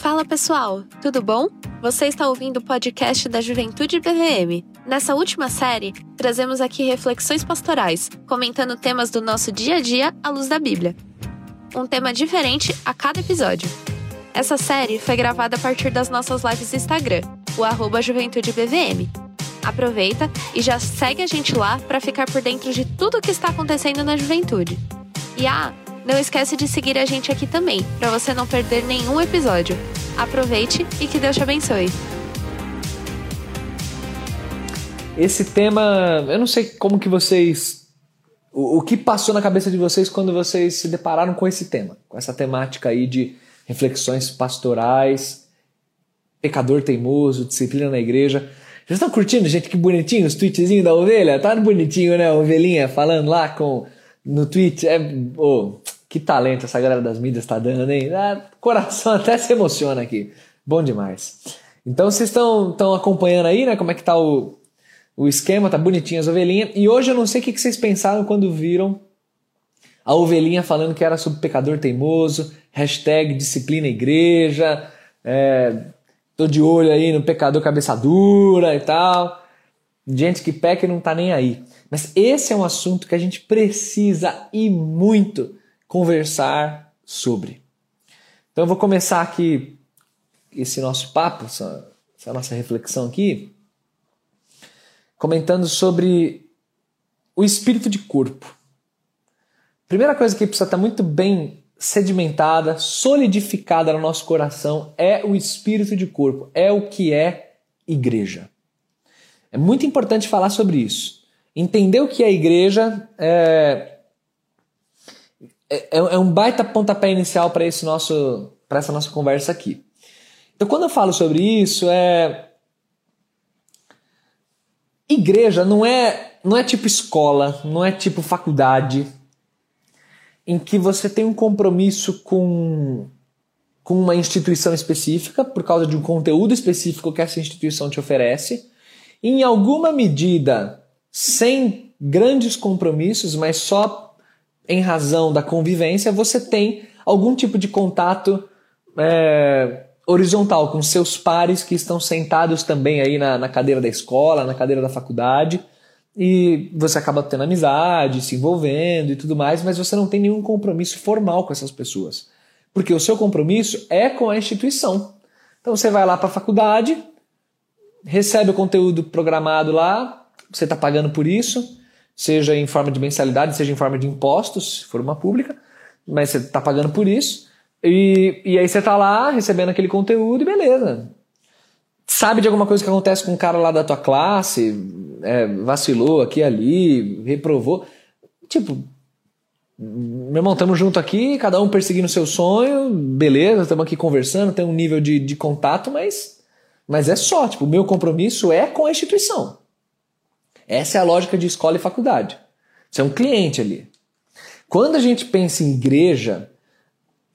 Fala pessoal, tudo bom? Você está ouvindo o podcast da Juventude BVM. Nessa última série, trazemos aqui reflexões pastorais, comentando temas do nosso dia a dia à luz da Bíblia. Um tema diferente a cada episódio. Essa série foi gravada a partir das nossas lives no Instagram, o arroba Juventude BVM. Aproveita e já segue a gente lá para ficar por dentro de tudo o que está acontecendo na juventude. E ah, não esquece de seguir a gente aqui também, para você não perder nenhum episódio. Aproveite e que Deus te abençoe. Esse tema, eu não sei como que vocês o, o que passou na cabeça de vocês quando vocês se depararam com esse tema, com essa temática aí de reflexões pastorais, pecador teimoso, disciplina na igreja. Vocês estão curtindo, gente? Que bonitinho os tweetzinhos da ovelha? Tá bonitinho, né? A ovelhinha falando lá com no tweet. É, oh, que talento essa galera das mídias está dando, hein? Ah, coração até se emociona aqui. Bom demais. Então vocês estão acompanhando aí, né? Como é que tá o, o esquema, tá bonitinho as ovelhinhas. E hoje eu não sei o que vocês pensaram quando viram a ovelhinha falando que era sobre pecador teimoso, hashtag disciplina igreja, é, tô de olho aí no pecador cabeça dura e tal. Gente que peca e não tá nem aí. Mas esse é um assunto que a gente precisa e muito conversar sobre. Então eu vou começar aqui esse nosso papo, essa, essa nossa reflexão aqui, comentando sobre o espírito de corpo. Primeira coisa que precisa estar muito bem sedimentada, solidificada no nosso coração é o espírito de corpo, é o que é igreja. É muito importante falar sobre isso. Entender o que é igreja é, é, é, é um baita pontapé inicial para esse nosso para essa nossa conversa aqui. Então, quando eu falo sobre isso, é igreja não é não é tipo escola, não é tipo faculdade em que você tem um compromisso com com uma instituição específica por causa de um conteúdo específico que essa instituição te oferece, em alguma medida sem grandes compromissos, mas só em razão da convivência, você tem algum tipo de contato é, horizontal com seus pares que estão sentados também aí na, na cadeira da escola, na cadeira da faculdade, e você acaba tendo amizade, se envolvendo e tudo mais, mas você não tem nenhum compromisso formal com essas pessoas. Porque o seu compromisso é com a instituição. Então você vai lá para a faculdade, recebe o conteúdo programado lá, você está pagando por isso, seja em forma de mensalidade, seja em forma de impostos, se for uma pública, mas você está pagando por isso. E, e aí você está lá recebendo aquele conteúdo e beleza. Sabe de alguma coisa que acontece com um cara lá da tua classe, é, vacilou aqui ali, reprovou. Tipo, meu irmão, estamos junto aqui, cada um perseguindo seu sonho, beleza, estamos aqui conversando, tem um nível de, de contato, mas, mas é só, tipo, o meu compromisso é com a instituição. Essa é a lógica de escola e faculdade. Você é um cliente ali. Quando a gente pensa em igreja,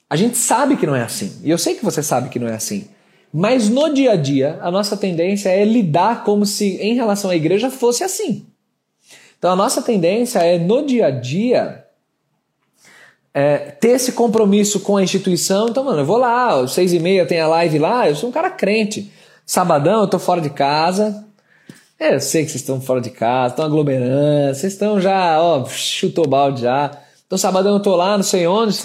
a gente sabe que não é assim. E eu sei que você sabe que não é assim. Mas no dia a dia, a nossa tendência é lidar como se em relação à igreja fosse assim. Então a nossa tendência é no dia a dia é, ter esse compromisso com a instituição. Então, mano, eu vou lá, seis e meia tem a live lá, eu sou um cara crente. Sabadão eu tô fora de casa, é, eu sei que vocês estão fora de casa, estão aglomerando, vocês estão já, ó, chutou balde já. Então, sabadão eu tô lá, não sei onde,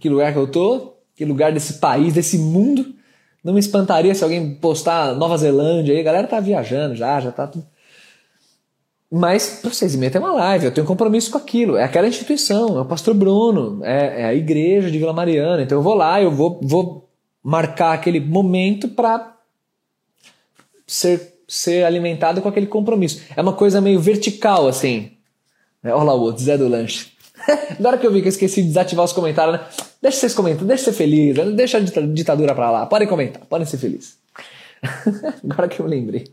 que lugar que eu tô, que lugar desse país, desse mundo. Não me espantaria se alguém postar Nova Zelândia aí, a galera tá viajando já, já tá tudo. Mas para vocês e tem uma live, eu tenho um compromisso com aquilo. É aquela instituição, é o pastor Bruno, é, é a igreja de Vila Mariana. Então eu vou lá, eu vou, vou marcar aquele momento para ser ser alimentado com aquele compromisso. É uma coisa meio vertical, assim. É, olha lá o outro, Zé do Lanche. Agora que eu vi que eu esqueci de desativar os comentários, né? Deixa vocês comentar, deixa ser feliz, né? deixa a ditadura pra lá. Podem comentar, podem ser felizes. Agora que eu lembrei.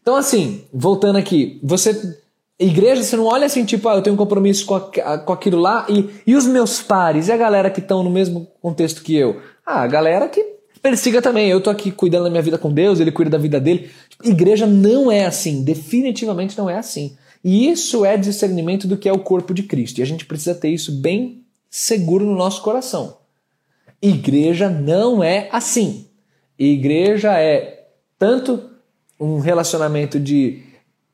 Então, assim, voltando aqui, você. Igreja, você não olha assim, tipo, ah, eu tenho um compromisso com, a, com aquilo lá, e, e os meus pares, e a galera que estão no mesmo contexto que eu? Ah, a galera que persiga também. Eu tô aqui cuidando da minha vida com Deus, ele cuida da vida dele. Igreja não é assim, definitivamente não é assim. E isso é discernimento do que é o corpo de Cristo. E a gente precisa ter isso bem seguro no nosso coração. Igreja não é assim. Igreja é tanto um relacionamento de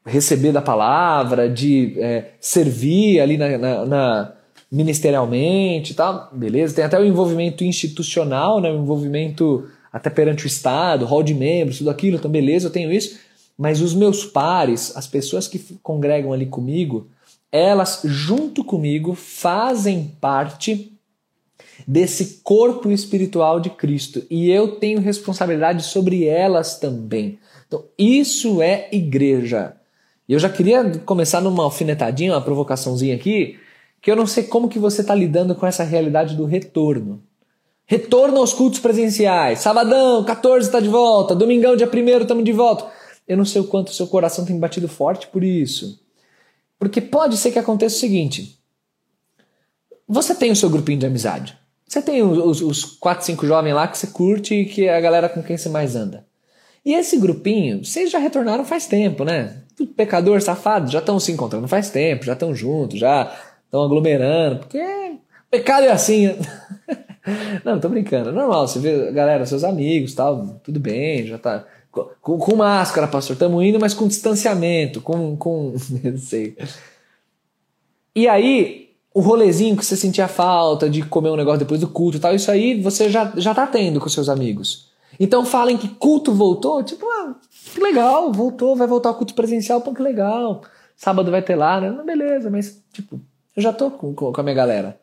receber da palavra, de é, servir ali na, na, na ministerialmente, tá? Beleza? Tem até o envolvimento institucional, né? O envolvimento até perante o Estado, hall de membros, tudo aquilo, então beleza, eu tenho isso. Mas os meus pares, as pessoas que congregam ali comigo, elas junto comigo fazem parte desse corpo espiritual de Cristo e eu tenho responsabilidade sobre elas também. Então, isso é igreja. Eu já queria começar numa alfinetadinha, uma provocaçãozinha aqui, que eu não sei como que você está lidando com essa realidade do retorno. Retorno aos cultos presenciais. Sabadão, 14 está de volta. Domingão, dia 1 estamos de volta. Eu não sei o quanto o seu coração tem batido forte por isso. Porque pode ser que aconteça o seguinte: você tem o seu grupinho de amizade. Você tem os, os 4, 5 jovens lá que você curte e que é a galera com quem você mais anda. E esse grupinho, vocês já retornaram faz tempo, né? Pecador, safado, já estão se encontrando faz tempo, já estão juntos, já estão aglomerando, porque pecado é assim. Não, tô brincando. É normal, você vê, galera, seus amigos, tal, tudo bem, já tá. Com, com máscara, pastor, estamos indo, mas com distanciamento, com. com não sei. E aí, o rolezinho que você sentia falta de comer um negócio depois do culto tal, isso aí você já, já tá tendo com seus amigos. Então falem que culto voltou, tipo, ah, que legal, voltou, vai voltar o culto presencial, pô, que legal. Sábado vai ter lá, né? Beleza, mas, tipo, eu já tô com, com a minha galera.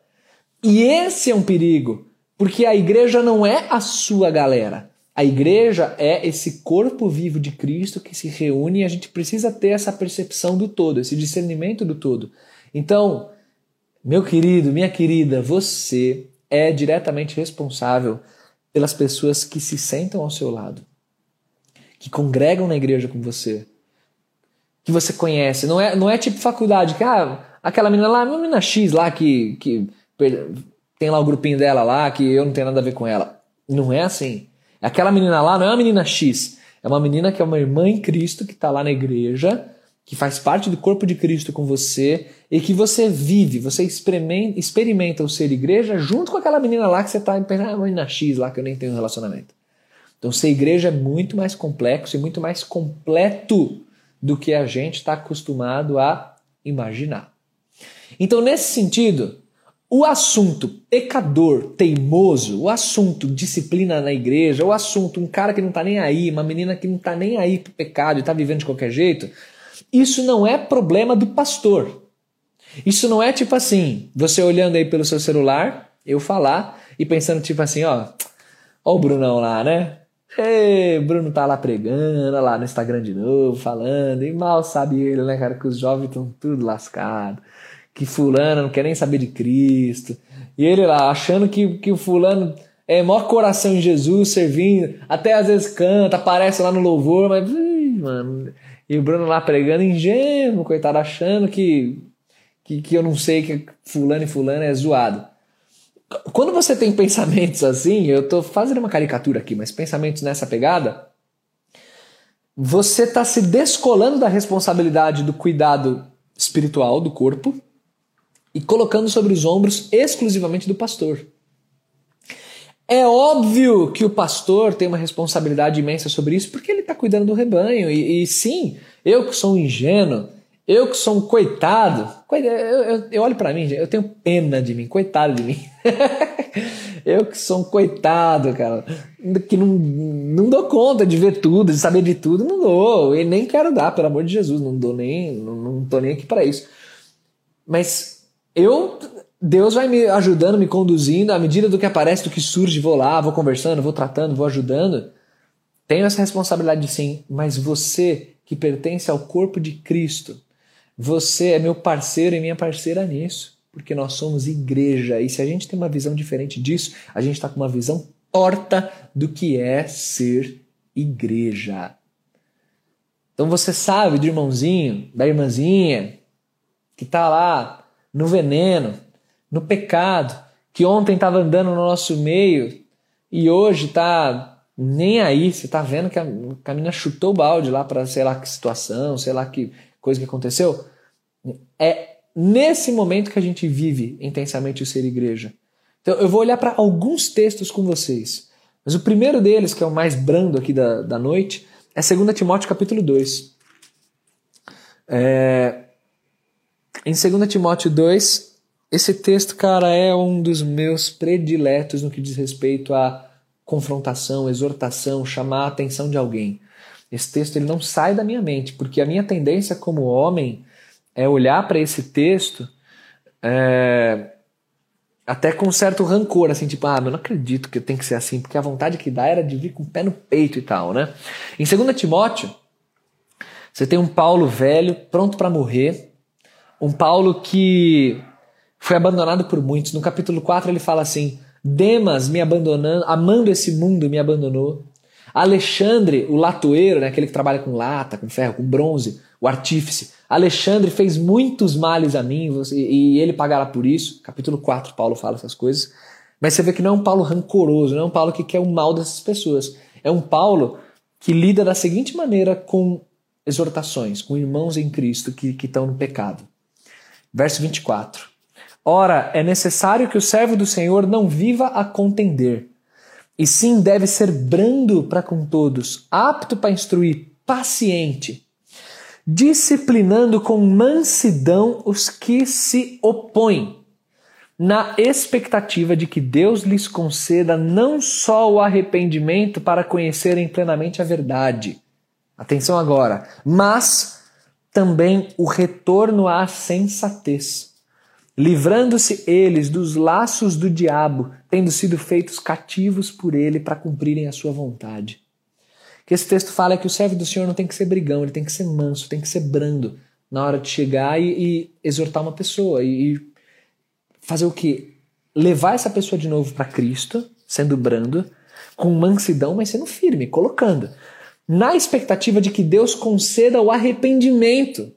E esse é um perigo, porque a igreja não é a sua galera. A igreja é esse corpo vivo de Cristo que se reúne e a gente precisa ter essa percepção do todo, esse discernimento do todo. Então, meu querido, minha querida, você é diretamente responsável pelas pessoas que se sentam ao seu lado, que congregam na igreja com você, que você conhece. Não é, não é tipo faculdade, que ah, aquela menina lá, uma menina X lá que, que tem lá o grupinho dela lá, que eu não tenho nada a ver com ela. Não é assim. Aquela menina lá não é uma menina X, é uma menina que é uma irmã em Cristo que está lá na igreja que faz parte do corpo de Cristo com você e que você vive, você experimenta, experimenta o ser igreja junto com aquela menina lá que você está ah, menina X lá que eu nem tenho relacionamento. Então ser igreja é muito mais complexo e muito mais completo do que a gente está acostumado a imaginar. Então nesse sentido, o assunto pecador, teimoso, o assunto disciplina na igreja, o assunto um cara que não está nem aí, uma menina que não está nem aí pro pecado e está vivendo de qualquer jeito, isso não é problema do pastor. Isso não é tipo assim, você olhando aí pelo seu celular, eu falar e pensando tipo assim, ó, ó o Brunão lá, né? Ei, Bruno tá lá pregando, lá no Instagram de novo, falando, e mal sabe ele, né, cara, que os jovens estão tudo lascado, que fulano não quer nem saber de Cristo, e ele lá achando que, que o fulano é maior coração em Jesus, servindo, até às vezes canta, aparece lá no louvor, mas, mano, e o Bruno lá pregando ingênuo, coitado, achando que, que, que eu não sei que fulano e fulano é zoado. Quando você tem pensamentos assim, eu estou fazendo uma caricatura aqui, mas pensamentos nessa pegada, você está se descolando da responsabilidade do cuidado espiritual do corpo e colocando sobre os ombros exclusivamente do pastor. É óbvio que o pastor tem uma responsabilidade imensa sobre isso, porque ele está cuidando do rebanho. E, e, sim, eu que sou um ingênuo, eu que sou um coitado, eu, eu, eu olho para mim, eu tenho pena de mim, coitado de mim. eu que sou um coitado, cara, que não, não dou conta de ver tudo, de saber de tudo, não dou. E nem quero dar, pelo amor de Jesus, não dou nem, não, não tô nem aqui para isso. Mas eu Deus vai me ajudando, me conduzindo, à medida do que aparece, do que surge, vou lá, vou conversando, vou tratando, vou ajudando. Tenho essa responsabilidade sim, mas você que pertence ao corpo de Cristo, você é meu parceiro e minha parceira nisso, porque nós somos igreja. E se a gente tem uma visão diferente disso, a gente está com uma visão torta do que é ser igreja. Então você sabe do irmãozinho, da irmãzinha, que está lá no veneno, no pecado, que ontem estava andando no nosso meio e hoje está nem aí. Você está vendo que a, a menina chutou o balde lá para sei lá que situação, sei lá que coisa que aconteceu. É nesse momento que a gente vive intensamente o ser igreja. Então eu vou olhar para alguns textos com vocês. Mas o primeiro deles, que é o mais brando aqui da, da noite, é 2 Timóteo capítulo 2. É... Em 2 Timóteo 2, esse texto, cara, é um dos meus prediletos no que diz respeito a confrontação, exortação, chamar a atenção de alguém. Esse texto ele não sai da minha mente, porque a minha tendência como homem é olhar para esse texto é, até com um certo rancor, assim, tipo, ah, eu não acredito que tem que ser assim, porque a vontade que dá era de vir com o pé no peito e tal, né? Em 2 Timóteo, você tem um Paulo velho, pronto para morrer, um Paulo que foi abandonado por muitos. No capítulo 4 ele fala assim: Demas me abandonando, amando esse mundo, me abandonou. Alexandre, o latoeiro, né, aquele que trabalha com lata, com ferro, com bronze, o artífice. Alexandre fez muitos males a mim e ele pagará por isso. Capítulo 4, Paulo fala essas coisas. Mas você vê que não é um Paulo rancoroso, não é um Paulo que quer o mal dessas pessoas. É um Paulo que lida da seguinte maneira com exortações, com irmãos em Cristo que, que estão no pecado. Verso 24. Ora, é necessário que o servo do Senhor não viva a contender, e sim deve ser brando para com todos, apto para instruir, paciente, disciplinando com mansidão os que se opõem, na expectativa de que Deus lhes conceda não só o arrependimento para conhecerem plenamente a verdade. Atenção agora, mas também o retorno à sensatez livrando-se eles dos laços do diabo, tendo sido feitos cativos por ele para cumprirem a sua vontade. O que esse texto fala é que o servo do Senhor não tem que ser brigão, ele tem que ser manso, tem que ser brando na hora de chegar e, e exortar uma pessoa e, e fazer o que? Levar essa pessoa de novo para Cristo, sendo brando, com mansidão, mas sendo firme, colocando, na expectativa de que Deus conceda o arrependimento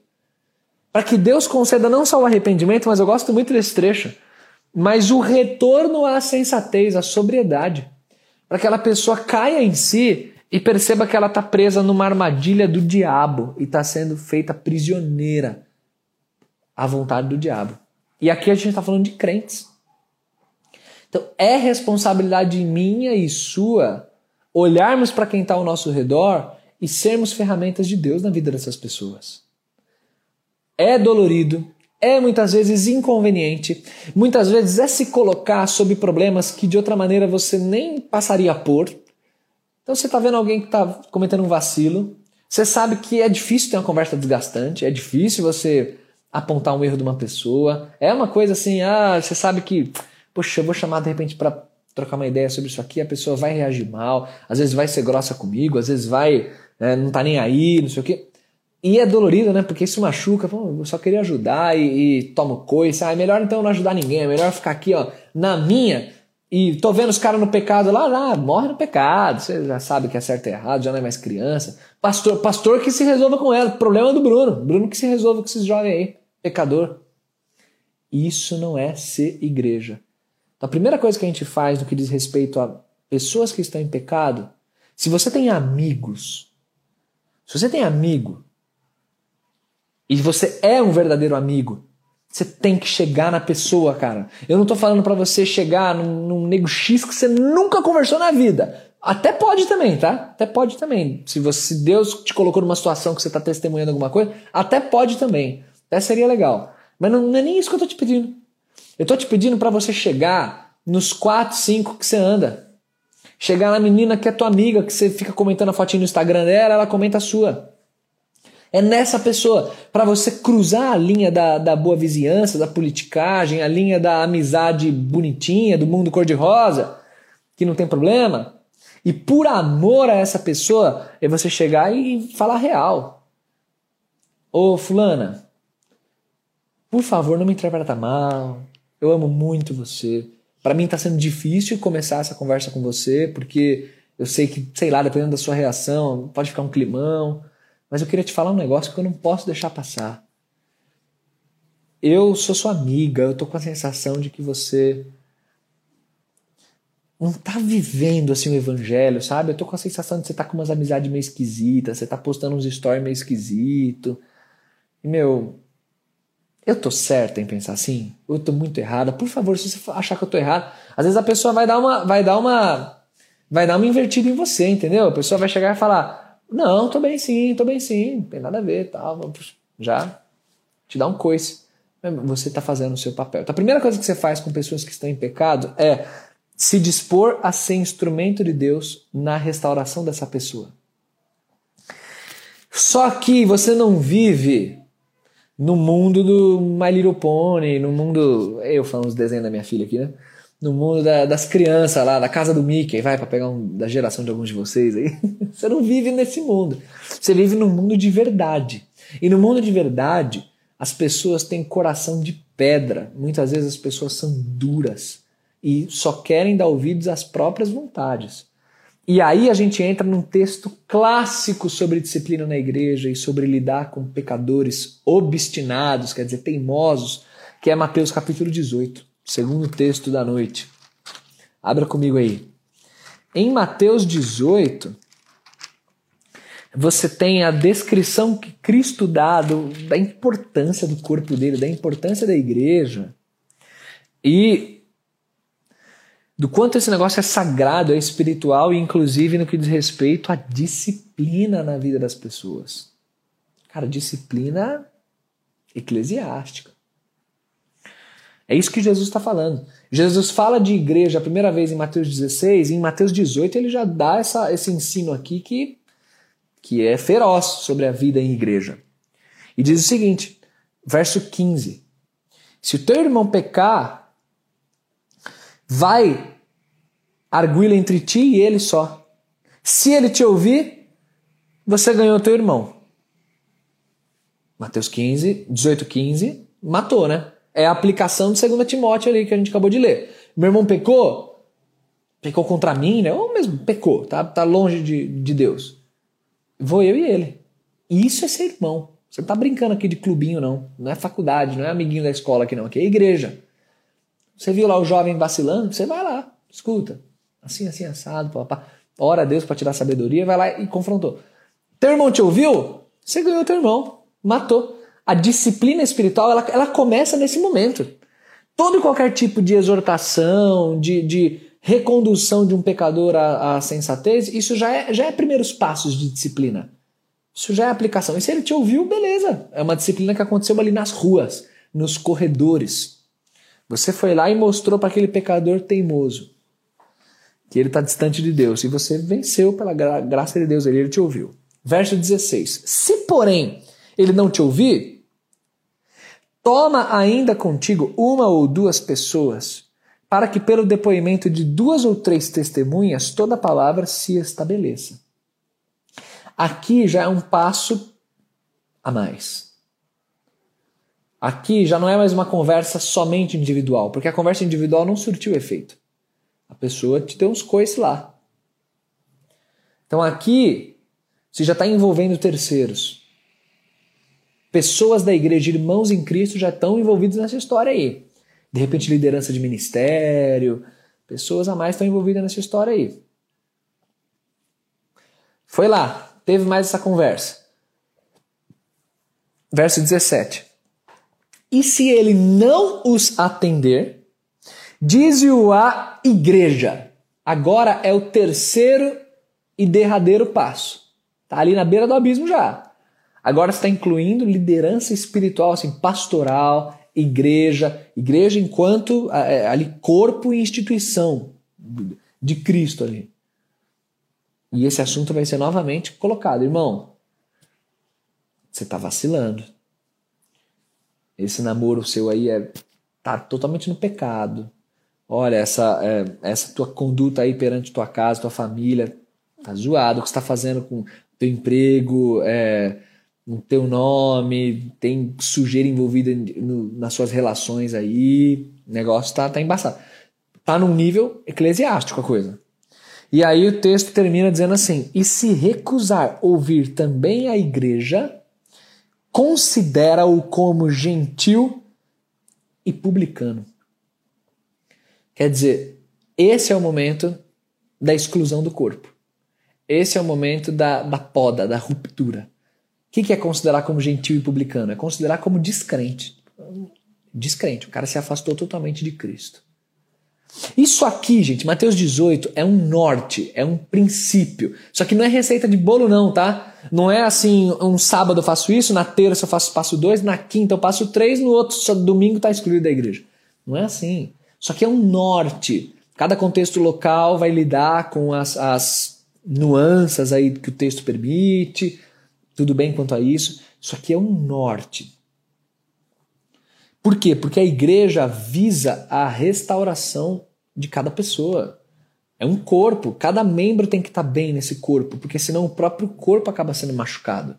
para que Deus conceda não só o arrependimento, mas eu gosto muito desse trecho, mas o retorno à sensatez, à sobriedade, para que aquela pessoa caia em si e perceba que ela está presa numa armadilha do diabo e está sendo feita prisioneira à vontade do diabo. E aqui a gente está falando de crentes. Então é responsabilidade minha e sua olharmos para quem está ao nosso redor e sermos ferramentas de Deus na vida dessas pessoas é dolorido, é muitas vezes inconveniente, muitas vezes é se colocar sob problemas que de outra maneira você nem passaria por. Então você está vendo alguém que está cometendo um vacilo, você sabe que é difícil ter uma conversa desgastante, é difícil você apontar um erro de uma pessoa, é uma coisa assim, ah, você sabe que, poxa, eu vou chamar de repente para trocar uma ideia sobre isso aqui, a pessoa vai reagir mal, às vezes vai ser grossa comigo, às vezes vai, é, não tá nem aí, não sei o quê. E é dolorido, né? Porque isso machuca. Pô, eu só queria ajudar e, e tomo coisa. Ah, é melhor então não ajudar ninguém. É melhor ficar aqui, ó, na minha. E tô vendo os caras no pecado lá, lá, morre no pecado. Você já sabe que é certo e errado, já não é mais criança. Pastor, pastor que se resolva com ela. Problema do Bruno. Bruno que se resolva com esses jovens aí. Pecador. Isso não é ser igreja. A primeira coisa que a gente faz no que diz respeito a pessoas que estão em pecado, se você tem amigos, se você tem amigo e você é um verdadeiro amigo, você tem que chegar na pessoa, cara. Eu não tô falando para você chegar num, num nego X que você nunca conversou na vida. Até pode também, tá? Até pode também. Se, você, Deus te colocou numa situação que você tá testemunhando alguma coisa, até pode também. Até seria legal. Mas não, não é nem isso que eu tô te pedindo. Eu tô te pedindo para você chegar nos 4, 5 que você anda. Chegar na menina que é tua amiga, que você fica comentando a fotinha no Instagram dela, ela comenta a sua. É nessa pessoa, para você cruzar a linha da, da boa vizinhança, da politicagem, a linha da amizade bonitinha, do mundo cor-de-rosa, que não tem problema. E por amor a essa pessoa, é você chegar e falar real. Ô fulana, por favor, não me interpreta mal. Eu amo muito você. Para mim tá sendo difícil começar essa conversa com você, porque eu sei que, sei lá, dependendo da sua reação, pode ficar um climão. Mas eu queria te falar um negócio que eu não posso deixar passar. Eu sou sua amiga, eu tô com a sensação de que você não tá vivendo assim o evangelho, sabe? Eu tô com a sensação de você tá com umas amizades meio esquisitas, você tá postando uns stories meio esquisito. E meu, Eu tô certa em pensar assim? Eu tô muito errada? Por favor, se você achar que eu tô errado, às vezes a pessoa vai dar uma vai dar uma vai dar uma invertida em você, entendeu? A pessoa vai chegar e falar: "Não, tô bem sim, tô bem sim, não tem nada a ver, tal". Já te dá um coice. Você está fazendo o seu papel. Então, a primeira coisa que você faz com pessoas que estão em pecado é se dispor a ser instrumento de Deus na restauração dessa pessoa. Só que você não vive no mundo do My Little Pony, no mundo. Eu falando os desenhos da minha filha aqui, né? No mundo da, das crianças lá, da casa do Mickey, vai para pegar um da geração de alguns de vocês aí. Você não vive nesse mundo. Você vive num mundo de verdade. E no mundo de verdade, as pessoas têm coração de pedra. Muitas vezes as pessoas são duras e só querem dar ouvidos às próprias vontades. E aí a gente entra num texto clássico sobre disciplina na igreja e sobre lidar com pecadores obstinados, quer dizer, teimosos, que é Mateus capítulo 18, segundo texto da noite. Abra comigo aí. Em Mateus 18, você tem a descrição que Cristo dá do, da importância do corpo dele, da importância da igreja. E do quanto esse negócio é sagrado, é espiritual e inclusive no que diz respeito à disciplina na vida das pessoas. Cara, disciplina eclesiástica. É isso que Jesus está falando. Jesus fala de igreja a primeira vez em Mateus 16, e em Mateus 18 ele já dá essa, esse ensino aqui que, que é feroz sobre a vida em igreja. E diz o seguinte, verso 15: Se o teu irmão pecar, vai arguila entre ti e ele só. Se ele te ouvir, você ganhou teu irmão. Mateus 15, 18, 15, matou, né? É a aplicação de 2 Timóteo ali que a gente acabou de ler. Meu irmão pecou, pecou contra mim, né? Ou mesmo pecou, tá, tá longe de, de Deus. Vou eu e ele. Isso é ser irmão. Você não tá brincando aqui de clubinho, não. Não é faculdade, não é amiguinho da escola aqui, não. Aqui é igreja. Você viu lá o jovem vacilando? Você vai lá, escuta. Assim, assim, assado, papá. Ora a Deus para te dar sabedoria, vai lá e confrontou. Teu irmão te ouviu? Você ganhou teu irmão. Matou. A disciplina espiritual, ela, ela começa nesse momento. Todo e qualquer tipo de exortação, de, de recondução de um pecador à, à sensatez, isso já é, já é primeiros passos de disciplina. Isso já é aplicação. E se ele te ouviu, beleza. É uma disciplina que aconteceu ali nas ruas, nos corredores. Você foi lá e mostrou para aquele pecador teimoso que ele está distante de Deus e você venceu pela gra graça de Deus, ele, ele te ouviu. Verso 16: Se, porém, ele não te ouvir, toma ainda contigo uma ou duas pessoas, para que pelo depoimento de duas ou três testemunhas toda a palavra se estabeleça. Aqui já é um passo a mais. Aqui já não é mais uma conversa somente individual, porque a conversa individual não surtiu efeito. A pessoa te deu uns coices lá. Então aqui você já está envolvendo terceiros. Pessoas da igreja, irmãos em Cristo, já estão envolvidos nessa história aí. De repente, liderança de ministério, pessoas a mais estão envolvidas nessa história aí. Foi lá, teve mais essa conversa. Verso 17. E se ele não os atender, diz-o a igreja. Agora é o terceiro e derradeiro passo. Tá ali na beira do abismo já. Agora está incluindo liderança espiritual, assim, pastoral, igreja, igreja enquanto é, ali corpo e instituição de Cristo ali. E esse assunto vai ser novamente colocado, irmão. Você está vacilando. Esse namoro seu aí é tá totalmente no pecado. Olha, essa, é, essa tua conduta aí perante tua casa, tua família, tá zoado. O que você está fazendo com teu emprego, é, o teu nome, tem sujeira envolvida no, nas suas relações aí. O negócio tá, tá embaçado. Tá num nível eclesiástico a coisa. E aí o texto termina dizendo assim: E se recusar ouvir também a igreja, considera-o como gentil e publicano. Quer dizer, esse é o momento da exclusão do corpo. Esse é o momento da, da poda, da ruptura. O que, que é considerar como gentil e publicano? É considerar como descrente. Descrente, o cara se afastou totalmente de Cristo. Isso aqui, gente, Mateus 18 é um norte, é um princípio. Só que não é receita de bolo, não, tá? Não é assim, um sábado eu faço isso, na terça eu faço passo dois, na quinta eu passo três, no outro só domingo tá excluído da igreja. Não é assim. Só que é um norte. Cada contexto local vai lidar com as, as nuances aí que o texto permite, tudo bem quanto a isso. Isso aqui é um norte. Por quê? Porque a igreja visa a restauração de cada pessoa. É um corpo, cada membro tem que estar bem nesse corpo, porque senão o próprio corpo acaba sendo machucado.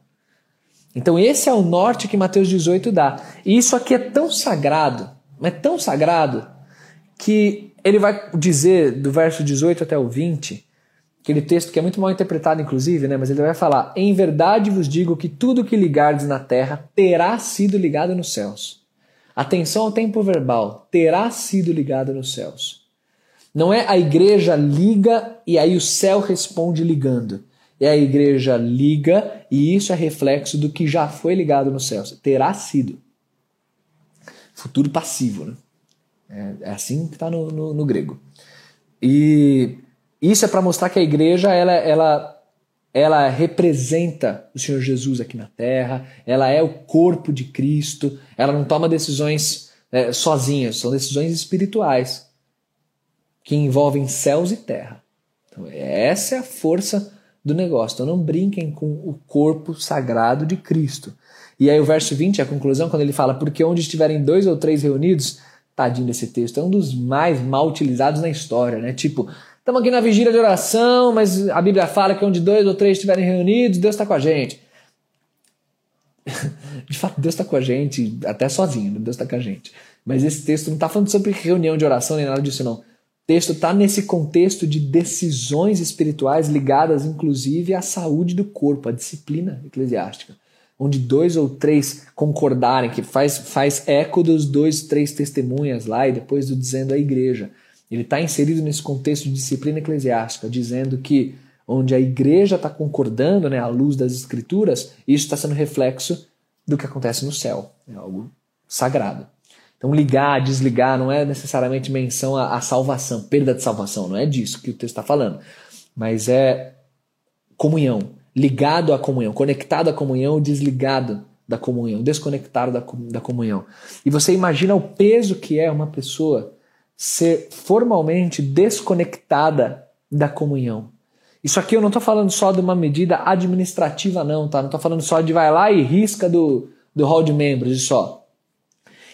Então esse é o norte que Mateus 18 dá. E isso aqui é tão sagrado, mas tão sagrado, que ele vai dizer do verso 18 até o 20, aquele texto que é muito mal interpretado inclusive, né, mas ele vai falar: "Em verdade vos digo que tudo que ligardes na terra terá sido ligado nos céus." Atenção ao tempo verbal, terá sido ligado nos céus. Não é a igreja liga e aí o céu responde ligando. É a igreja liga e isso é reflexo do que já foi ligado nos céus. Terá sido. Futuro passivo, né? É, é assim que está no, no, no, grego. E isso é para mostrar que a igreja ela, ela ela representa o Senhor Jesus aqui na terra, ela é o corpo de Cristo, ela não toma decisões é, sozinha, são decisões espirituais que envolvem céus e terra. Então, essa é a força do negócio. Então não brinquem com o corpo sagrado de Cristo. E aí o verso 20, a conclusão, quando ele fala, porque onde estiverem dois ou três reunidos, tadinho desse texto, é um dos mais mal utilizados na história, né? Tipo, Estamos aqui na vigília de oração, mas a Bíblia fala que onde dois ou três estiverem reunidos, Deus está com a gente. De fato, Deus está com a gente, até sozinho, né? Deus está com a gente. Mas esse texto não está falando sobre reunião de oração nem nada disso, não. O texto está nesse contexto de decisões espirituais ligadas, inclusive, à saúde do corpo, à disciplina eclesiástica. Onde dois ou três concordarem, que faz, faz eco dos dois, três testemunhas lá e depois do dizendo à igreja. Ele está inserido nesse contexto de disciplina eclesiástica, dizendo que onde a igreja está concordando né, à luz das escrituras, isso está sendo reflexo do que acontece no céu. É algo sagrado. Então, ligar, desligar não é necessariamente menção à, à salvação, perda de salvação, não é disso que o texto está falando. Mas é comunhão, ligado à comunhão, conectado à comunhão, desligado da comunhão, desconectado da, da comunhão. E você imagina o peso que é uma pessoa ser formalmente desconectada da comunhão. Isso aqui eu não estou falando só de uma medida administrativa, não, tá? Não estou falando só de vai lá e risca do, do hall de membros e só.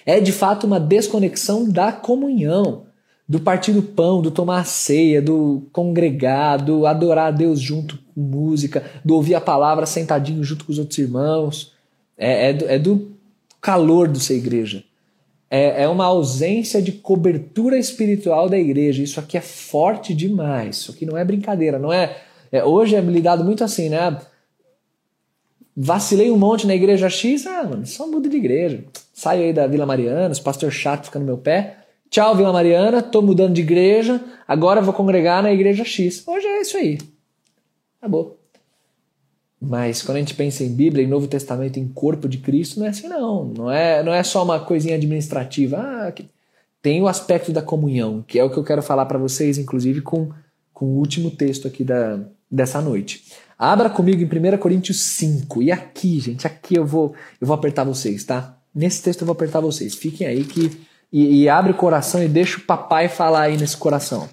É de fato uma desconexão da comunhão, do partir do pão, do tomar a ceia, do congregar, do adorar a Deus junto com música, do ouvir a palavra sentadinho junto com os outros irmãos. É, é, do, é do calor do ser igreja é, é uma ausência de cobertura espiritual da igreja. Isso aqui é forte demais. Isso aqui não é brincadeira, não é. é hoje é lidado muito assim, né? Vacilei um monte na igreja X, ah, mano, só muda de igreja. Saio aí da Vila Mariana, os pastor chato fica no meu pé. Tchau, Vila Mariana, tô mudando de igreja, agora vou congregar na igreja X. Hoje é isso aí. Acabou. Mas quando a gente pensa em Bíblia, em Novo Testamento, em corpo de Cristo, não é assim não. Não é, não é só uma coisinha administrativa. Ah, tem o aspecto da comunhão, que é o que eu quero falar para vocês, inclusive com, com o último texto aqui da, dessa noite. Abra comigo em 1 Coríntios 5. E aqui, gente, aqui eu vou, eu vou apertar vocês, tá? Nesse texto eu vou apertar vocês. Fiquem aí que. E, e abre o coração e deixa o papai falar aí nesse coração.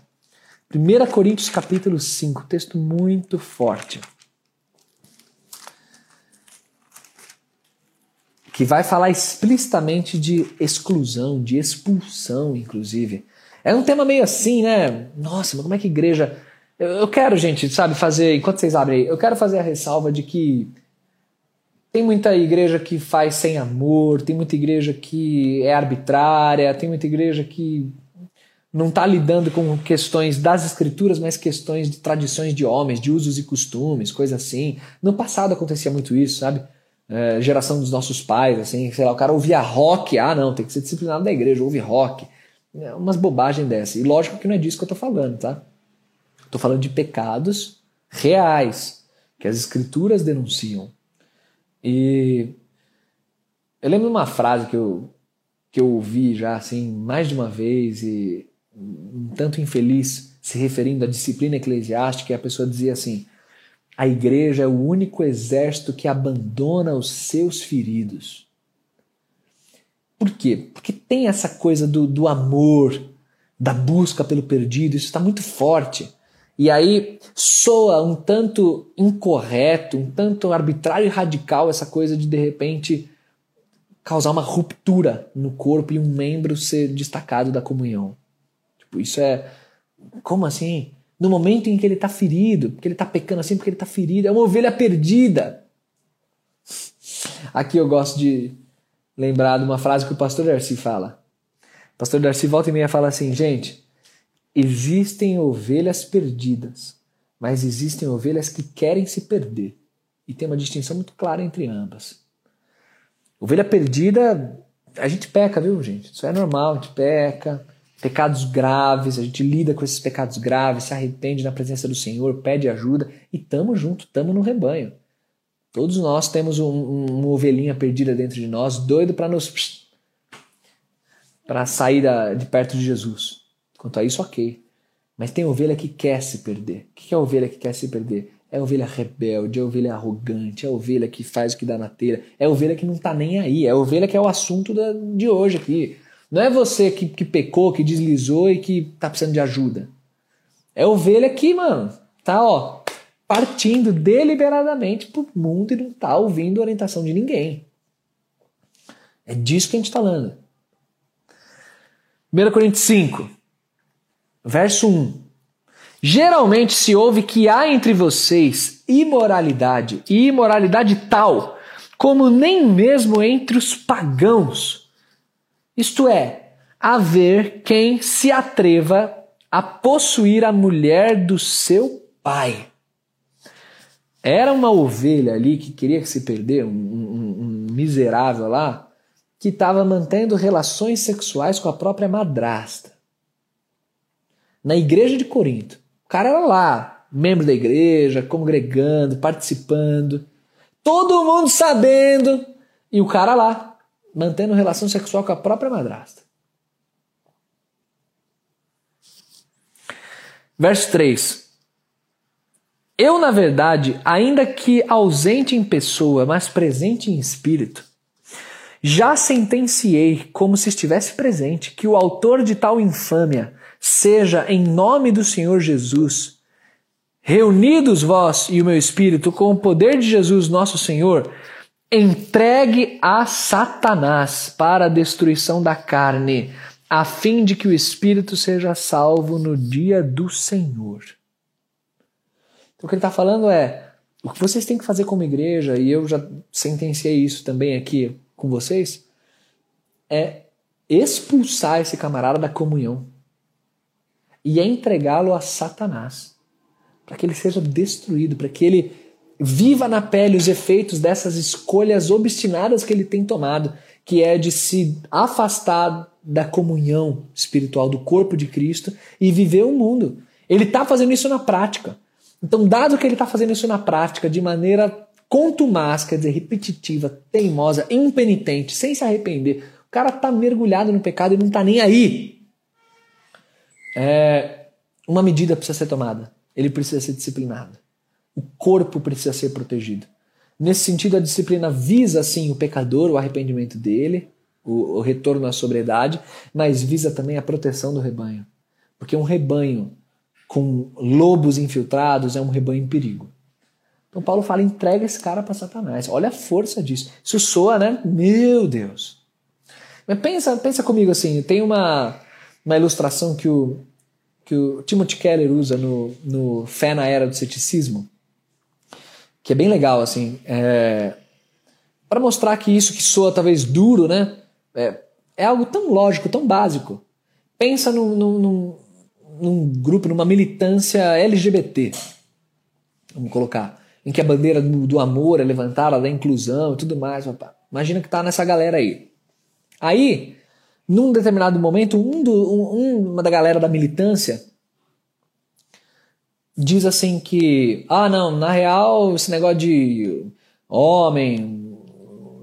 1 Coríntios capítulo 5, texto muito forte. Que vai falar explicitamente de exclusão, de expulsão, inclusive. É um tema meio assim, né? Nossa, mas como é que igreja. Eu, eu quero, gente, sabe, fazer. Enquanto vocês abrem aí, eu quero fazer a ressalva de que tem muita igreja que faz sem amor, tem muita igreja que é arbitrária, tem muita igreja que não está lidando com questões das escrituras, mas questões de tradições de homens, de usos e costumes, coisa assim. No passado acontecia muito isso, sabe? É, geração dos nossos pais, assim, sei lá, o cara ouvia rock, ah não, tem que ser disciplinado da igreja, ouve rock. É umas bobagens dessa. E lógico que não é disso que eu tô falando, tá? Tô falando de pecados reais, que as escrituras denunciam. E eu lembro uma frase que eu, que eu ouvi já assim mais de uma vez e um tanto infeliz se referindo à disciplina eclesiástica, e a pessoa dizia assim: a igreja é o único exército que abandona os seus feridos. Por quê? Porque tem essa coisa do, do amor, da busca pelo perdido, isso está muito forte. E aí soa um tanto incorreto, um tanto arbitrário e radical essa coisa de de repente causar uma ruptura no corpo e um membro ser destacado da comunhão. Tipo, isso é. Como assim? No momento em que ele está ferido, porque ele está pecando assim, porque ele está ferido, é uma ovelha perdida. Aqui eu gosto de lembrar de uma frase que o pastor Darcy fala. O pastor Darcy volta e meia fala assim, gente, existem ovelhas perdidas, mas existem ovelhas que querem se perder. E tem uma distinção muito clara entre ambas. Ovelha perdida, a gente peca, viu, gente? Isso é normal, a gente peca pecados graves, a gente lida com esses pecados graves, se arrepende na presença do Senhor, pede ajuda e tamo junto, tamo no rebanho. Todos nós temos um, um, uma ovelhinha perdida dentro de nós, doido para nos para sair da, de perto de Jesus. Quanto a isso, ok. Mas tem ovelha que quer se perder. O que é a ovelha que quer se perder? É ovelha rebelde, é ovelha arrogante, é ovelha que faz o que dá na telha, é ovelha que não tá nem aí, é ovelha que é o assunto da, de hoje aqui. Não é você que, que pecou, que deslizou e que tá precisando de ajuda. É ovelha que, mano, tá, ó, partindo deliberadamente pro mundo e não tá ouvindo orientação de ninguém. É disso que a gente está falando. 1 Coríntios 5, verso 1. Geralmente se ouve que há entre vocês imoralidade, e imoralidade tal, como nem mesmo entre os pagãos isto é, haver quem se atreva a possuir a mulher do seu pai. Era uma ovelha ali que queria se perder, um, um, um miserável lá, que estava mantendo relações sexuais com a própria madrasta. Na igreja de Corinto. O cara era lá, membro da igreja, congregando, participando, todo mundo sabendo, e o cara lá, mantendo relação sexual com a própria madrasta. Verso 3. Eu, na verdade, ainda que ausente em pessoa, mas presente em espírito, já sentenciei, como se estivesse presente, que o autor de tal infâmia seja, em nome do Senhor Jesus, reunidos vós e o meu espírito com o poder de Jesus, nosso Senhor, entregue a Satanás para a destruição da carne, a fim de que o espírito seja salvo no dia do Senhor. Então, o que ele está falando é: o que vocês têm que fazer como igreja, e eu já sentenciei isso também aqui com vocês, é expulsar esse camarada da comunhão e é entregá-lo a Satanás, para que ele seja destruído, para que ele viva na pele os efeitos dessas escolhas obstinadas que ele tem tomado, que é de se afastar da comunhão espiritual do corpo de Cristo e viver o mundo. Ele está fazendo isso na prática. Então, dado que ele está fazendo isso na prática de maneira contumaz, quer dizer, repetitiva, teimosa, impenitente, sem se arrepender, o cara está mergulhado no pecado e não está nem aí. É, uma medida precisa ser tomada. Ele precisa ser disciplinado. O corpo precisa ser protegido. Nesse sentido, a disciplina visa sim o pecador, o arrependimento dele, o, o retorno à sobriedade, mas visa também a proteção do rebanho. Porque um rebanho com lobos infiltrados é um rebanho em perigo. Então Paulo fala: entrega esse cara para Satanás. Olha a força disso. Isso soa, né? Meu Deus. Mas pensa, pensa comigo assim: tem uma, uma ilustração que o, que o Timothy Keller usa no, no Fé na Era do Ceticismo que é bem legal, assim, é, para mostrar que isso que soa talvez duro, né, é, é algo tão lógico, tão básico. Pensa num, num, num, grupo, numa militância LGBT, vamos colocar, em que a bandeira do, do amor é levantada, da inclusão e tudo mais. Opa. Imagina que tá nessa galera aí. Aí, num determinado momento, um, do, um uma da galera da militância diz assim que, ah, não, na real, esse negócio de homem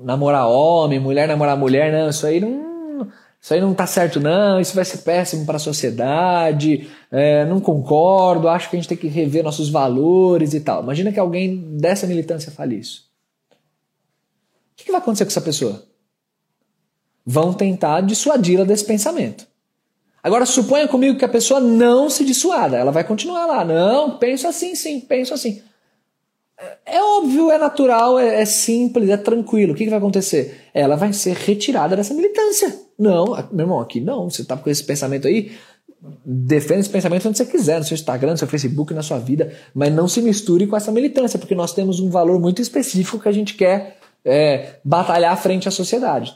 namorar homem, mulher namorar mulher, não, isso aí não, Isso aí não está certo, não, isso vai ser péssimo para a sociedade, é, não concordo, acho que a gente tem que rever nossos valores e tal. Imagina que alguém dessa militância fale isso. O que vai acontecer com essa pessoa? Vão tentar dissuadi-la desse pensamento. Agora suponha comigo que a pessoa não se dissuada, ela vai continuar lá. Não, penso assim, sim, penso assim. É óbvio, é natural, é, é simples, é tranquilo. O que, que, vai acontecer? Ela vai ser retirada dessa militância. Não, meu irmão, aqui não. Você tá com esse pensamento aí, defenda esse pensamento onde você quiser, no seu Instagram, no seu Facebook, na sua vida, mas não se misture com essa militância, porque nós temos um valor muito específico que a gente quer é, batalhar frente à sociedade.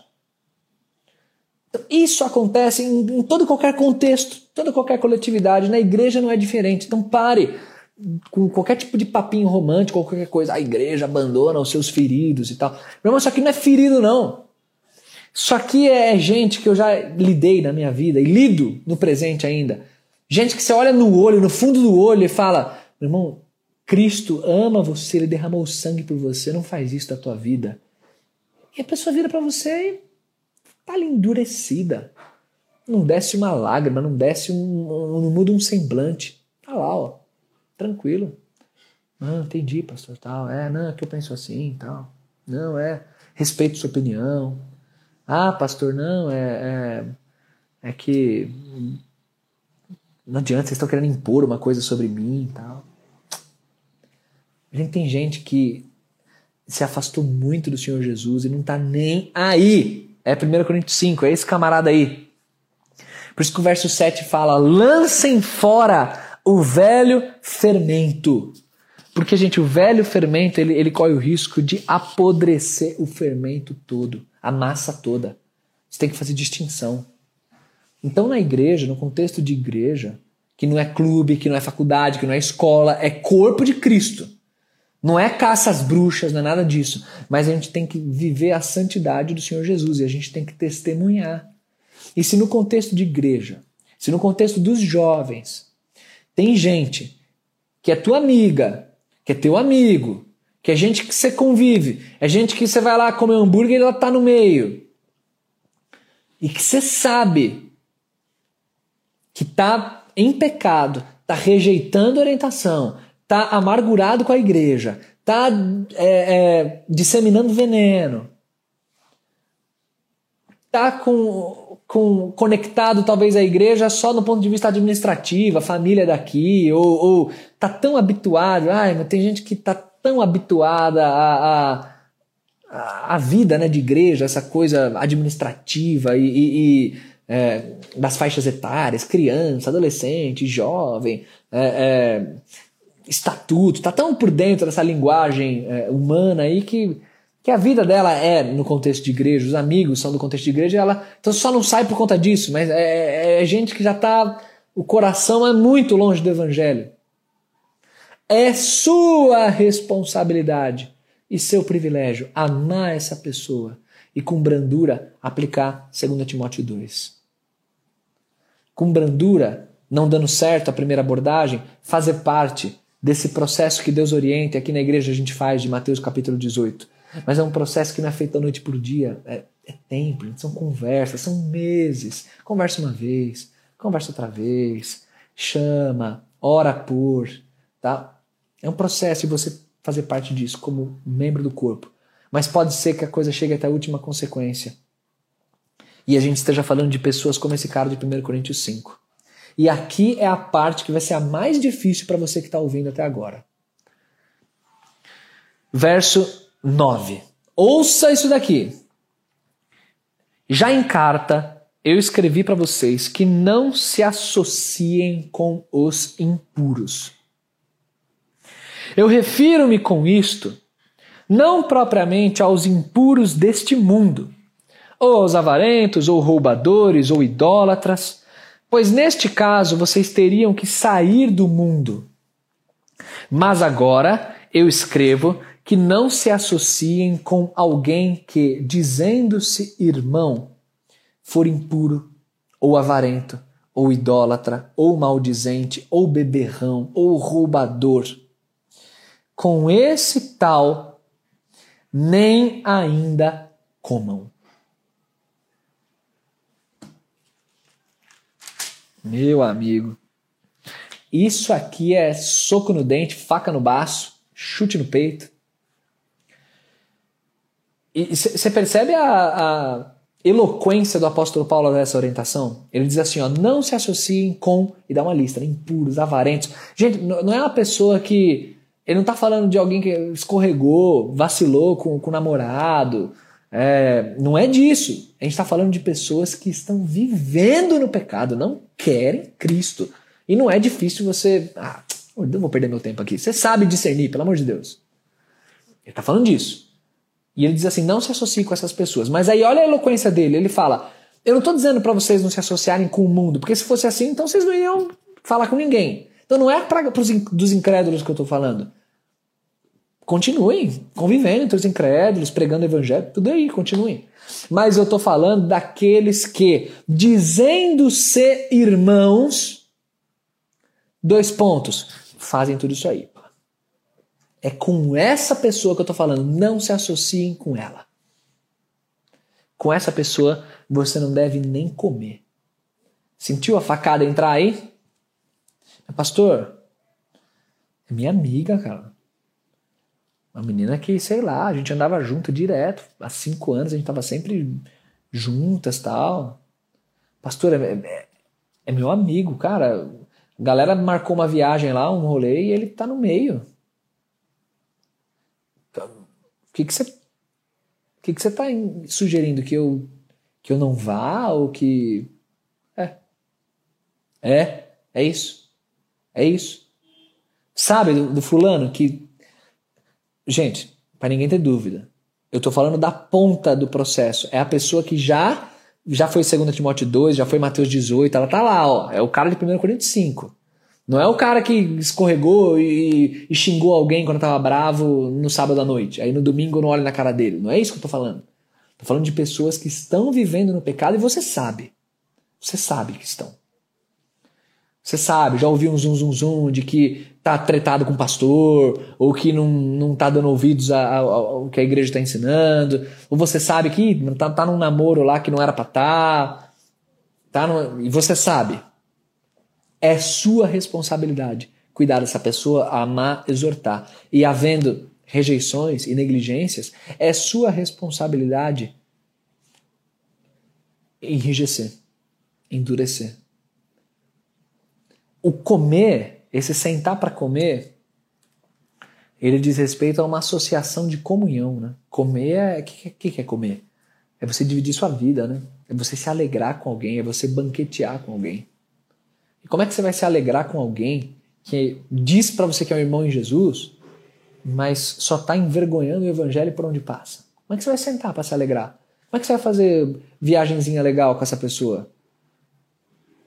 Então, isso acontece em, em todo qualquer contexto, toda qualquer coletividade. Na igreja não é diferente. Então pare com qualquer tipo de papinho romântico qualquer coisa. A igreja abandona os seus feridos e tal. Meu irmão, isso aqui não é ferido, não. Isso aqui é gente que eu já lidei na minha vida e lido no presente ainda. Gente que você olha no olho, no fundo do olho e fala: meu irmão, Cristo ama você, ele derramou sangue por você, não faz isso da tua vida. E a pessoa vira para você e tá ali endurecida. Não desce uma lágrima, não desce um. não muda um semblante. Tá lá, ó. Tranquilo. Não, entendi, pastor, tal. É, não, é que eu penso assim, tal. Não, é. Respeito sua opinião. Ah, pastor, não, é. É, é que. Não adianta, vocês estão querendo impor uma coisa sobre mim tal. A gente tem gente que se afastou muito do Senhor Jesus e não está nem aí é 1 Coríntios 5, é esse camarada aí. Por isso que o verso 7 fala: lancem fora o velho fermento. Porque, gente, o velho fermento ele, ele corre o risco de apodrecer o fermento todo, a massa toda. Você tem que fazer distinção. Então, na igreja, no contexto de igreja, que não é clube, que não é faculdade, que não é escola, é corpo de Cristo. Não é caça às bruxas, não é nada disso. Mas a gente tem que viver a santidade do Senhor Jesus e a gente tem que testemunhar. E se no contexto de igreja, se no contexto dos jovens, tem gente que é tua amiga, que é teu amigo, que é gente que você convive, é gente que você vai lá comer hambúrguer e ela tá no meio. E que você sabe que tá em pecado, tá rejeitando orientação, tá amargurado com a igreja, tá é, é, disseminando veneno, tá com, com, conectado talvez à igreja só no ponto de vista administrativo, a família daqui, ou, ou tá tão habituado, ai, mas tem gente que tá tão habituada a, a a vida né, de igreja, essa coisa administrativa e, e, e é, das faixas etárias, criança, adolescente, jovem, é, é, estatuto, tá tão por dentro dessa linguagem é, humana aí que, que a vida dela é no contexto de igreja, os amigos são do contexto de igreja, ela então só não sai por conta disso, mas é, é, é gente que já tá, o coração é muito longe do evangelho. É sua responsabilidade e seu privilégio amar essa pessoa e com brandura aplicar 2 Timóteo 2. Com brandura, não dando certo a primeira abordagem, fazer parte desse processo que Deus orienta, aqui na igreja a gente faz de Mateus capítulo 18. Mas é um processo que não é feito da noite por dia, é, é tempo, são conversas, são meses. Conversa uma vez, conversa outra vez, chama, ora por, tá? É um processo e você fazer parte disso como membro do corpo. Mas pode ser que a coisa chegue até a última consequência. E a gente esteja falando de pessoas como esse cara de 1 Coríntios 5. E aqui é a parte que vai ser a mais difícil para você que está ouvindo até agora. Verso 9. Ouça isso daqui. Já em carta, eu escrevi para vocês que não se associem com os impuros. Eu refiro-me com isto não propriamente aos impuros deste mundo, ou aos avarentos, ou roubadores, ou idólatras Pois neste caso vocês teriam que sair do mundo. Mas agora eu escrevo que não se associem com alguém que, dizendo-se irmão, for impuro, ou avarento, ou idólatra, ou maldizente, ou beberrão, ou roubador. Com esse tal, nem ainda comam. Meu amigo. Isso aqui é soco no dente, faca no baço, chute no peito. E você percebe a, a, eloquência do apóstolo Paulo nessa orientação? Ele diz assim: ó, não se associem com, e dá uma lista, né, impuros, avarentos. Gente, não é uma pessoa que. Ele não está falando de alguém que escorregou, vacilou com, com o namorado. É, não é disso. A gente está falando de pessoas que estão vivendo no pecado, não querem Cristo. E não é difícil você. Ah, eu vou perder meu tempo aqui. Você sabe discernir, pelo amor de Deus. Ele está falando disso. E ele diz assim: não se associe com essas pessoas. Mas aí olha a eloquência dele. Ele fala: eu não estou dizendo para vocês não se associarem com o mundo, porque se fosse assim, então vocês não iam falar com ninguém. Então não é para os incrédulos que eu estou falando. Continuem convivendo entre os incrédulos, pregando o evangelho, tudo aí, continuem. Mas eu estou falando daqueles que, dizendo ser irmãos, Dois pontos. Fazem tudo isso aí. É com essa pessoa que eu tô falando. Não se associem com ela. Com essa pessoa você não deve nem comer. Sentiu a facada entrar aí? Pastor, é minha amiga, cara. Uma menina que, sei lá, a gente andava junto direto. Há cinco anos a gente tava sempre juntas tal. Pastor, é, é, é meu amigo, cara. A galera marcou uma viagem lá, um rolê, e ele tá no meio. O que que você que que você tá sugerindo que eu que eu não vá ou que é é é isso é isso sabe do, do fulano que gente para ninguém ter dúvida eu tô falando da ponta do processo é a pessoa que já já foi 2 Timóteo 2, já foi Mateus 18, ela tá lá, ó. É o cara de 1 Coríntios 5. Não é o cara que escorregou e, e, xingou alguém quando tava bravo no sábado à noite. Aí no domingo não olho na cara dele. Não é isso que eu tô falando. Tô falando de pessoas que estão vivendo no pecado e você sabe. Você sabe que estão. Você sabe, já ouviu um zum zum zum de que tá tretado com o pastor, ou que não, não tá dando ouvidos ao que a igreja está ensinando, ou você sabe que tá, tá num namoro lá que não era pra tá, tá no, e você sabe. É sua responsabilidade cuidar dessa pessoa, amar, exortar. E havendo rejeições e negligências, é sua responsabilidade enrijecer, endurecer. O comer, esse sentar para comer, ele diz respeito a uma associação de comunhão, né? Comer é. O que, que, que é comer? É você dividir sua vida, né? É você se alegrar com alguém, é você banquetear com alguém. E como é que você vai se alegrar com alguém que diz para você que é um irmão em Jesus, mas só está envergonhando o evangelho por onde passa? Como é que você vai sentar para se alegrar? Como é que você vai fazer viagenzinha legal com essa pessoa?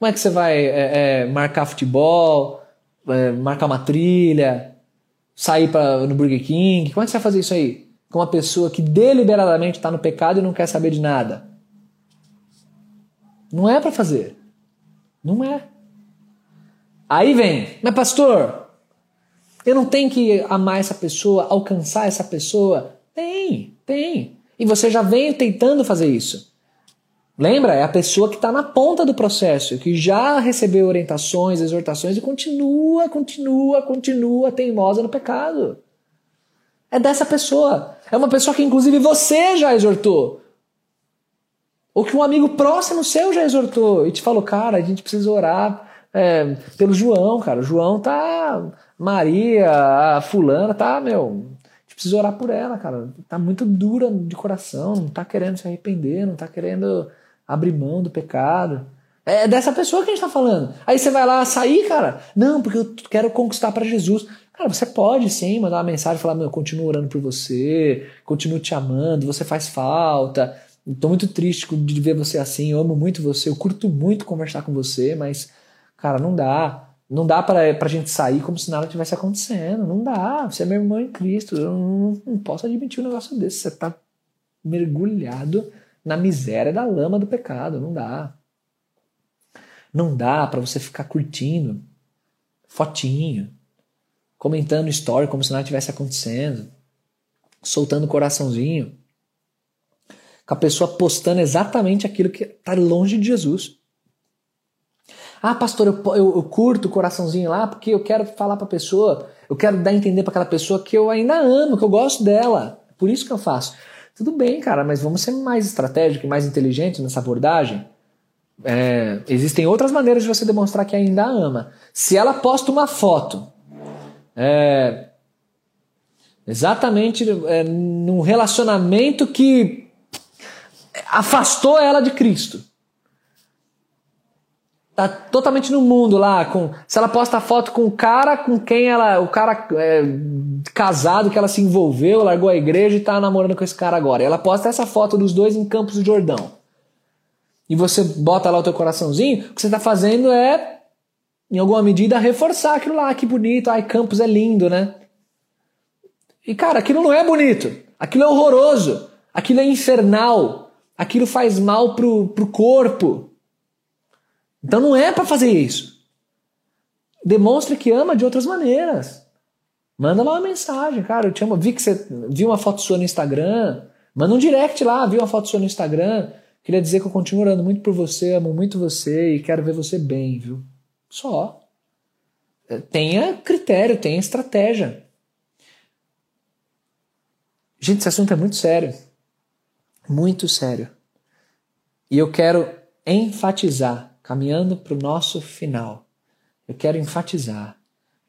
Como é que você vai é, é, marcar futebol, é, marcar uma trilha, sair pra, no Burger King? Como é que você vai fazer isso aí? Com uma pessoa que deliberadamente está no pecado e não quer saber de nada. Não é para fazer. Não é. Aí vem, mas pastor, eu não tenho que amar essa pessoa, alcançar essa pessoa? Tem, tem. E você já vem tentando fazer isso. Lembra? É a pessoa que está na ponta do processo, que já recebeu orientações, exortações e continua, continua, continua teimosa no pecado. É dessa pessoa. É uma pessoa que, inclusive, você já exortou. Ou que um amigo próximo seu já exortou e te falou, cara, a gente precisa orar é, pelo João, cara. O João tá. Maria, a fulana, tá, meu. Precisa orar por ela, cara. Tá muito dura de coração, não tá querendo se arrepender, não tá querendo abrir mão do pecado. É dessa pessoa que a gente tá falando. Aí você vai lá sair, cara. Não, porque eu quero conquistar para Jesus. Cara, você pode sim mandar uma mensagem falar: Meu, eu continuo orando por você, continuo te amando, você faz falta. Estou muito triste de ver você assim, eu amo muito você, eu curto muito conversar com você, mas Cara, não dá. Não dá pra, pra gente sair como se nada tivesse acontecendo. Não dá. Você é meu irmão em Cristo. Eu não, não posso admitir um negócio desse. Você tá mergulhado na miséria da lama do pecado. Não dá. Não dá para você ficar curtindo fotinho, comentando story como se nada tivesse acontecendo, soltando coraçãozinho, com a pessoa postando exatamente aquilo que está longe de Jesus. Ah, pastor, eu, eu, eu curto o coraçãozinho lá porque eu quero falar para a pessoa, eu quero dar a entender para aquela pessoa que eu ainda amo, que eu gosto dela. Por isso que eu faço. Tudo bem, cara, mas vamos ser mais estratégicos e mais inteligentes nessa abordagem. É, existem outras maneiras de você demonstrar que ainda ama. Se ela posta uma foto, é, exatamente é, num relacionamento que afastou ela de Cristo, tá totalmente no mundo lá com se ela posta foto com o cara com quem ela o cara é, casado que ela se envolveu largou a igreja e tá namorando com esse cara agora. Ela posta essa foto dos dois em Campos do Jordão. E você bota lá o teu coraçãozinho o que você está fazendo é em alguma medida reforçar aquilo lá que bonito ai Campos é lindo né? E cara aquilo não é bonito. Aquilo é horroroso. Aquilo é infernal. Aquilo faz mal pro, pro corpo então não é para fazer isso. Demonstre que ama de outras maneiras. Manda lá uma mensagem, cara, eu te amo. Vi que você viu uma foto sua no Instagram. Manda um direct lá, viu uma foto sua no Instagram. Queria dizer que eu continuo orando muito por você, amo muito você e quero ver você bem, viu? Só. É, tenha critério, tenha estratégia. Gente, esse assunto é muito sério. Muito sério. E eu quero enfatizar caminhando para o nosso final, eu quero enfatizar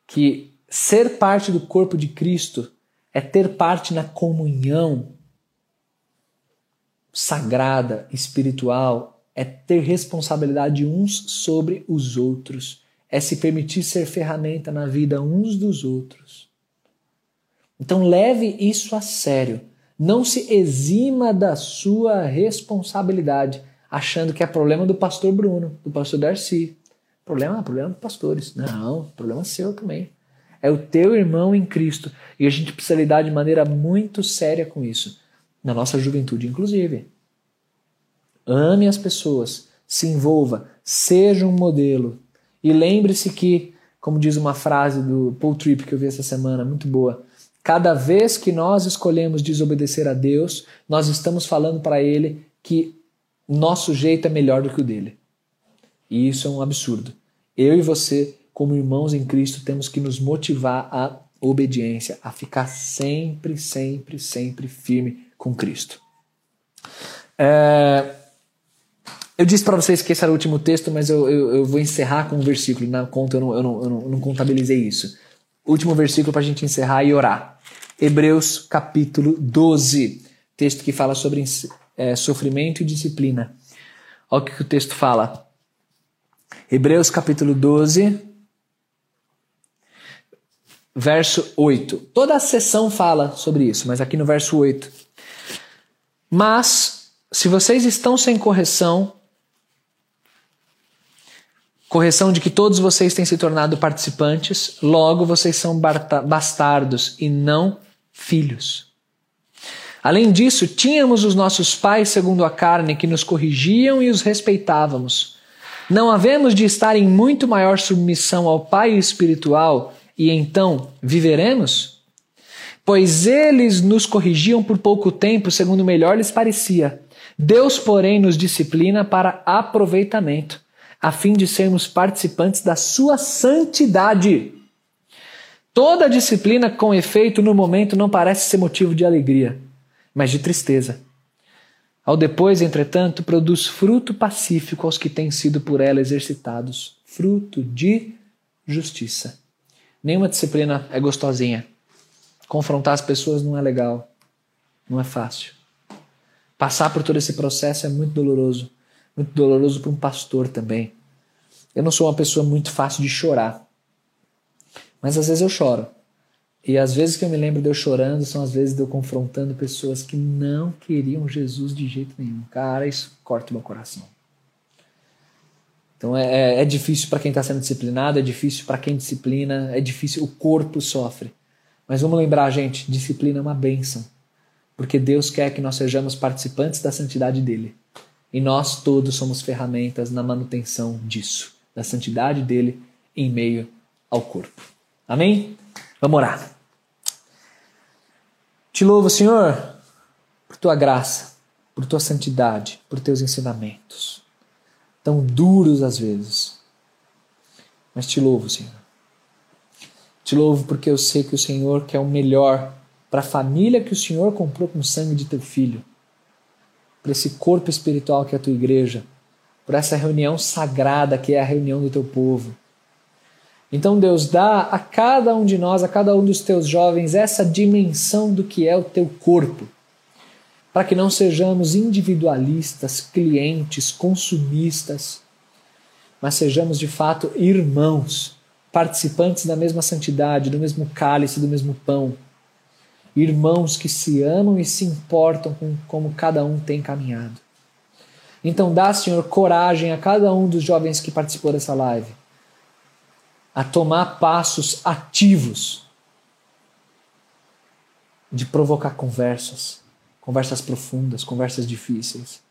que ser parte do corpo de Cristo é ter parte na comunhão sagrada, espiritual, é ter responsabilidade uns sobre os outros, é se permitir ser ferramenta na vida uns dos outros. Então leve isso a sério. Não se exima da sua responsabilidade achando que é problema do pastor Bruno, do pastor Darcy. Problema, problema dos pastores. Não, problema seu também. É o teu irmão em Cristo. E a gente precisa lidar de maneira muito séria com isso. Na nossa juventude, inclusive. Ame as pessoas, se envolva, seja um modelo. E lembre-se que, como diz uma frase do Paul Tripp que eu vi essa semana, muito boa, cada vez que nós escolhemos desobedecer a Deus, nós estamos falando para Ele que nosso jeito é melhor do que o dele. E isso é um absurdo. Eu e você, como irmãos em Cristo, temos que nos motivar à obediência, a ficar sempre, sempre, sempre firme com Cristo. É... Eu disse para vocês que esse era o último texto, mas eu, eu, eu, vou encerrar com um versículo. Na conta eu não, eu não, eu não, não contabilizei isso. Último versículo para a gente encerrar e orar. Hebreus capítulo 12. Texto que fala sobre é, sofrimento e disciplina. Olha o que o texto fala. Hebreus capítulo 12, verso 8. Toda a sessão fala sobre isso, mas aqui no verso 8. Mas, se vocês estão sem correção, correção de que todos vocês têm se tornado participantes, logo vocês são bastardos e não filhos. Além disso, tínhamos os nossos pais segundo a carne que nos corrigiam e os respeitávamos. Não havemos de estar em muito maior submissão ao Pai espiritual e então viveremos? Pois eles nos corrigiam por pouco tempo, segundo melhor lhes parecia. Deus, porém, nos disciplina para aproveitamento, a fim de sermos participantes da sua santidade. Toda disciplina com efeito no momento não parece ser motivo de alegria mas de tristeza. Ao depois, entretanto, produz fruto pacífico aos que têm sido por ela exercitados, fruto de justiça. Nenhuma disciplina é gostosinha. Confrontar as pessoas não é legal, não é fácil. Passar por todo esse processo é muito doloroso, muito doloroso para um pastor também. Eu não sou uma pessoa muito fácil de chorar, mas às vezes eu choro. E as vezes que eu me lembro de eu chorando são as vezes de eu confrontando pessoas que não queriam Jesus de jeito nenhum. Cara, isso corta o meu coração. Então é, é, é difícil para quem está sendo disciplinado, é difícil para quem disciplina, é difícil, o corpo sofre. Mas vamos lembrar, gente, disciplina é uma bênção. Porque Deus quer que nós sejamos participantes da santidade dele. E nós todos somos ferramentas na manutenção disso, da santidade dele em meio ao corpo. Amém? Vamos orar. Te louvo, Senhor, por tua graça, por tua santidade, por teus ensinamentos, tão duros às vezes, Mas te louvo, Senhor. Te louvo porque eu sei que o Senhor quer o melhor para a família que o Senhor comprou com o sangue de teu filho, para esse corpo espiritual que é a tua igreja, por essa reunião sagrada que é a reunião do teu povo. Então, Deus, dá a cada um de nós, a cada um dos teus jovens, essa dimensão do que é o teu corpo, para que não sejamos individualistas, clientes, consumistas, mas sejamos de fato irmãos, participantes da mesma santidade, do mesmo cálice, do mesmo pão. Irmãos que se amam e se importam com como cada um tem caminhado. Então, dá, Senhor, coragem a cada um dos jovens que participou dessa live a tomar passos ativos de provocar conversas, conversas profundas, conversas difíceis,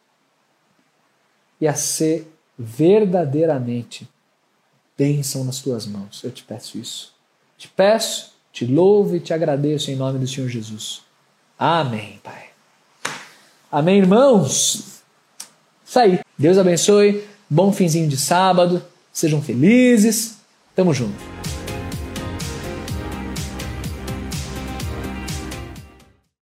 e a ser verdadeiramente bênção nas tuas mãos. Eu te peço isso. Te peço, te louvo e te agradeço em nome do Senhor Jesus. Amém, Pai. Amém, irmãos. Isso aí. Deus abençoe. Bom finzinho de sábado. Sejam felizes. Tamo junto.